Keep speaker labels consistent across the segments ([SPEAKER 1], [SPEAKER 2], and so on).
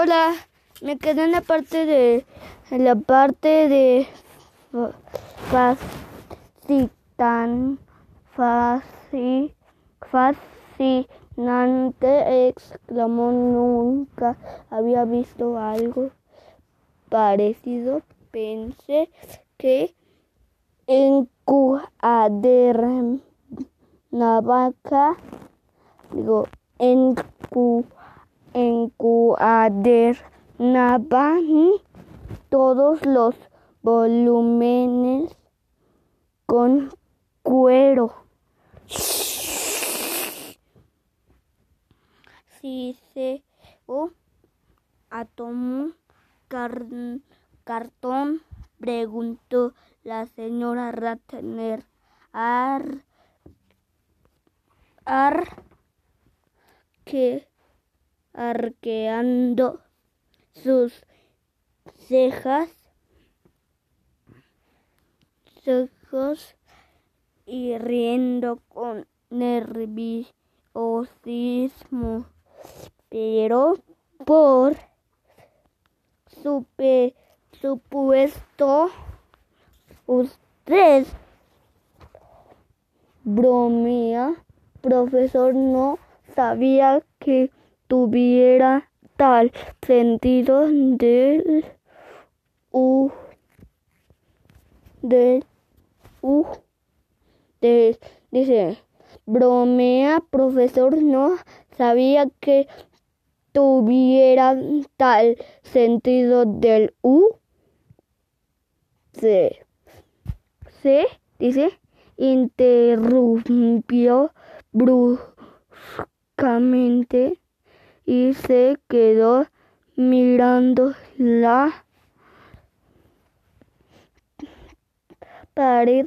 [SPEAKER 1] Hola, me quedé en la parte de en la parte de fascinan fasci, fascinante exclamó nunca había visto algo parecido. Pensé que vaca digo en encuadernaban todos los volúmenes con cuero. Si se o tomó cartón, preguntó la señora Ratner. Ar, ar, que arqueando sus cejas, ojos y riendo con nerviosismo, pero por supuesto usted bromea, profesor, no sabía que tuviera tal sentido del u del u de, dice bromea profesor no sabía que tuviera tal sentido del u se se dice interrumpió bruscamente y se quedó mirando la pared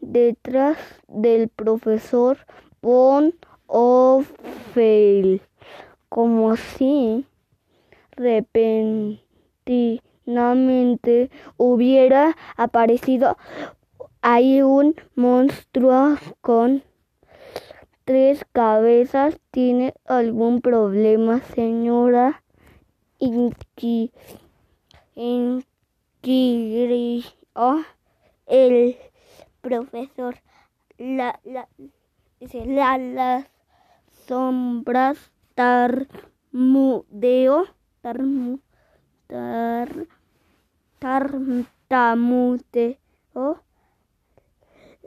[SPEAKER 1] detrás del profesor Von Ophel, como si repentinamente hubiera aparecido ahí un monstruo con tres cabezas. ¿Tiene algún problema, señora? Inqui, el profesor. La, la, dice, la, las sombras tarmudeo, tarmu, tar, tartamudeo.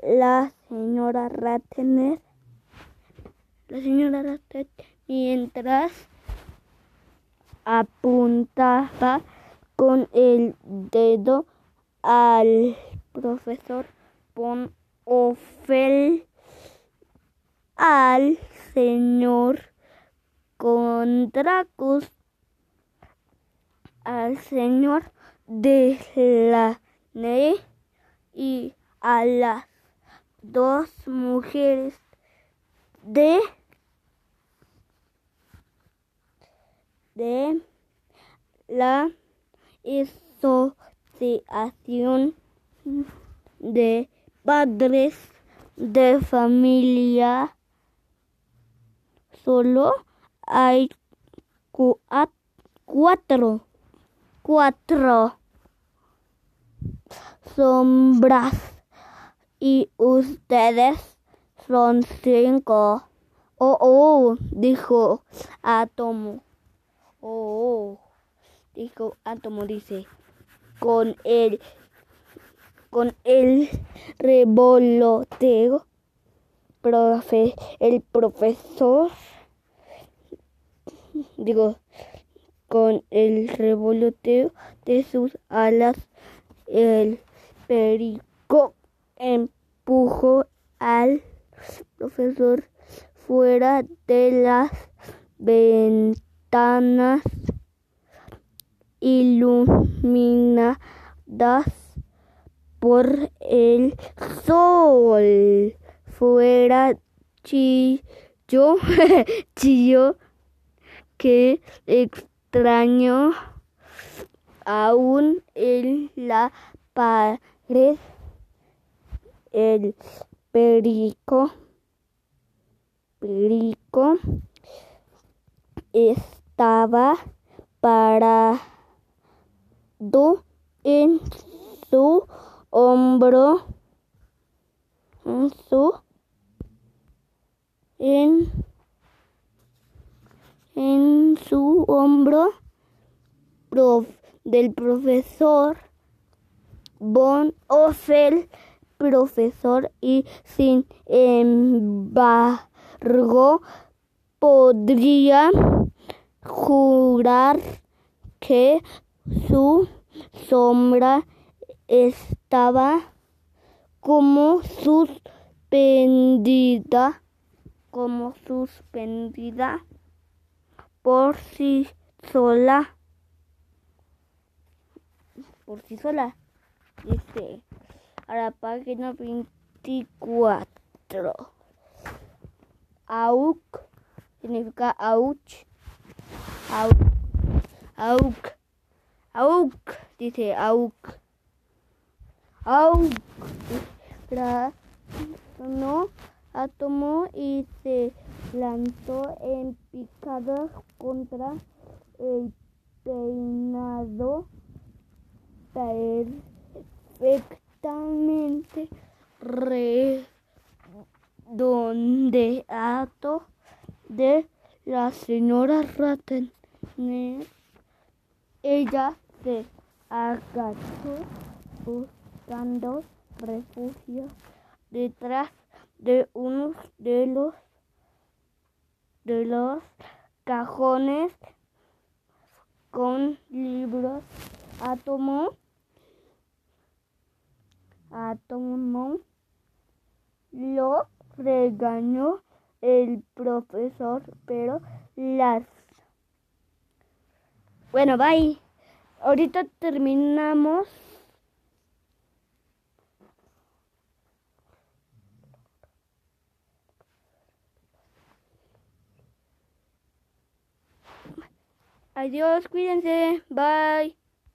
[SPEAKER 1] La señora Ratner la señora Ratner mientras apuntaba con el dedo al profesor Von Ophel al señor Contracus al señor de la y a las dos mujeres de de la asociación de padres de familia. Solo hay cuatro cuatro sombras y ustedes son cinco. Oh, oh, dijo Átomo. Oh, oh, dijo Átomo, dice, con el, con el revoloteo, profe, el profesor, digo, con el revoloteo de sus alas, el perico empujó al profesor fuera de las ventanas iluminadas por el sol. Fuera chillo, chillo, que extraño aún en la pared el Perico, Estaba parado en su hombro, en su, en, su hombro del profesor Von Ossel, profesor, y sin embargo podría jurar que su sombra estaba como suspendida, como suspendida por sí sola, por sí sola, la página 24. Auk significa ouch, auk, auk, auk, dice auk. Auk no átomo y se lanzó en picada contra el peinado perfectamente redondeado de la señora Ratner. Ella se agachó buscando refugio detrás de uno de los de los cajones con libros átomo átomo lo regañó el profesor pero las bueno bye ahorita terminamos Adiós, cuídense. Bye.